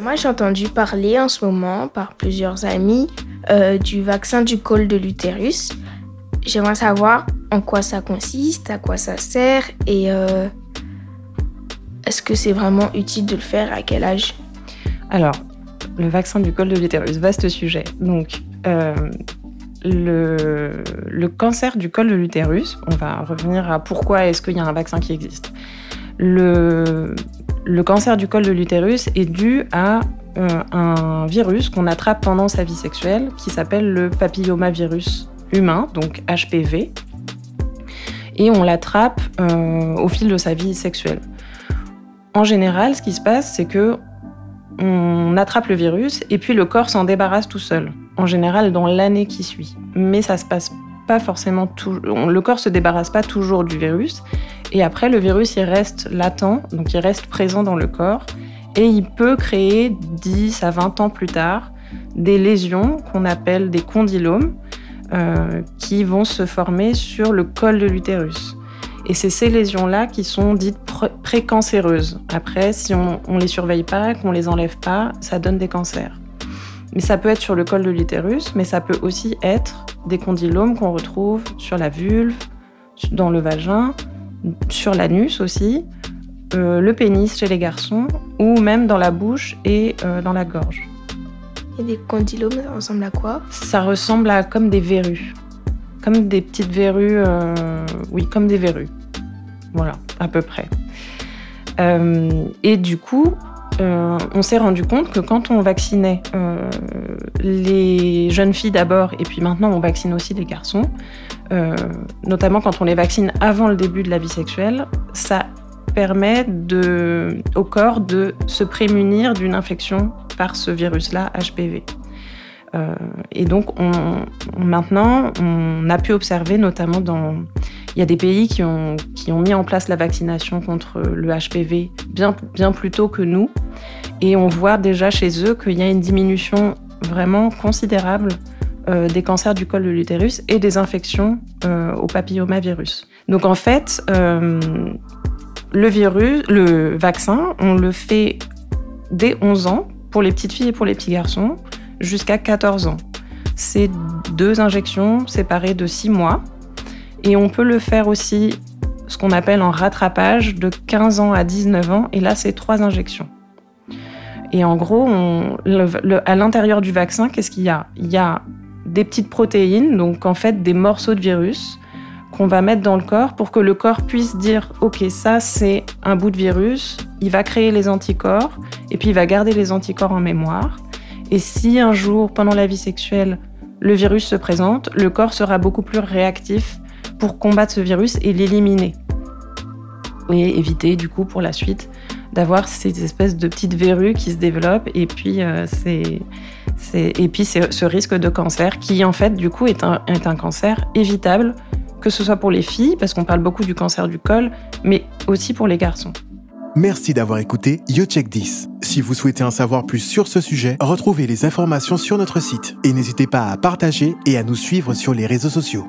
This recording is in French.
Moi, j'ai entendu parler en ce moment par plusieurs amis euh, du vaccin du col de l'utérus. J'aimerais savoir en quoi ça consiste, à quoi ça sert et euh, est-ce que c'est vraiment utile de le faire, à quel âge? Alors, le vaccin du col de l'utérus, vaste sujet. Donc, euh, le, cancer du col de l'utérus, on va revenir à pourquoi est-ce qu'il y a un vaccin qui existe. Le, le cancer du col de l'utérus est dû à euh, un virus qu'on attrape pendant sa vie sexuelle qui s'appelle le papillomavirus humain, donc HPV. Et on l'attrape euh, au fil de sa vie sexuelle. En général, ce qui se passe, c'est que on attrape le virus et puis le corps s'en débarrasse tout seul. En général, dans l'année qui suit. Mais ça se passe pas forcément tout. Le corps se débarrasse pas toujours du virus. Et après, le virus, il reste latent, donc il reste présent dans le corps. Et il peut créer 10 à 20 ans plus tard des lésions qu'on appelle des condylomes euh, qui vont se former sur le col de l'utérus. Et c'est ces lésions-là qui sont dites précancéreuses. Après, si on ne les surveille pas, qu'on les enlève pas, ça donne des cancers. Mais ça peut être sur le col de l'utérus, mais ça peut aussi être des condylomes qu'on retrouve sur la vulve, dans le vagin, sur l'anus aussi, euh, le pénis chez les garçons, ou même dans la bouche et euh, dans la gorge. Et des condylomes, ça ressemble à quoi? Ça ressemble à comme des verrues. Comme des petites verrues, euh, oui, comme des verrues. Voilà, à peu près. Et du coup, euh, on s'est rendu compte que quand on vaccinait les jeunes filles d'abord, et puis maintenant on vaccine aussi les garçons, notamment quand on les vaccine avant le début de la vie sexuelle, ça permet au corps de se prémunir d'une infection par ce virus-là, HPV. Euh, et donc, on, maintenant, on a pu observer, notamment dans. Il y a des pays qui ont, mis en place la vaccination contre le HPV bien, plus tôt que nous. Et on voit déjà chez eux qu'il y a une diminution vraiment considérable euh, des cancers du col de l'utérus et des infections euh, au papillomavirus. Donc en fait, euh, le le vaccin, on le fait dès 11 ans pour les petites filles et pour les petits garçons jusqu'à 14 ans. C'est deux injections séparées de 6 mois. Et on peut le faire aussi, ce qu'on appelle en rattrapage, de 15 ans à 19 ans. Et là, c'est trois injections. Et en gros, à l'intérieur du vaccin, qu'est-ce qu'il y a? Il y a des petites protéines, donc en fait des morceaux de virus qu'on va mettre dans le corps pour que le corps puisse dire ok ça c'est un bout de virus, il va créer les anticorps et puis il va garder les anticorps en mémoire et si un jour, pendant la vie sexuelle, le virus se présente, le corps sera beaucoup plus réactif pour combattre ce virus et l'éliminer. Et éviter, du coup, pour la suite, d'avoir ces espèces de petites verrues qui se développent et puis, euh, et puis ce risque de cancer qui, en fait, du coup, est un, est un cancer évitable, que ce soit pour les filles, parce qu'on parle beaucoup du cancer du col, mais aussi pour les garçons. Merci d'avoir écouté YoCheck 10. Si vous souhaitez en savoir plus sur ce sujet, retrouvez les informations sur notre site et n'hésitez pas à partager et à nous suivre sur les réseaux sociaux.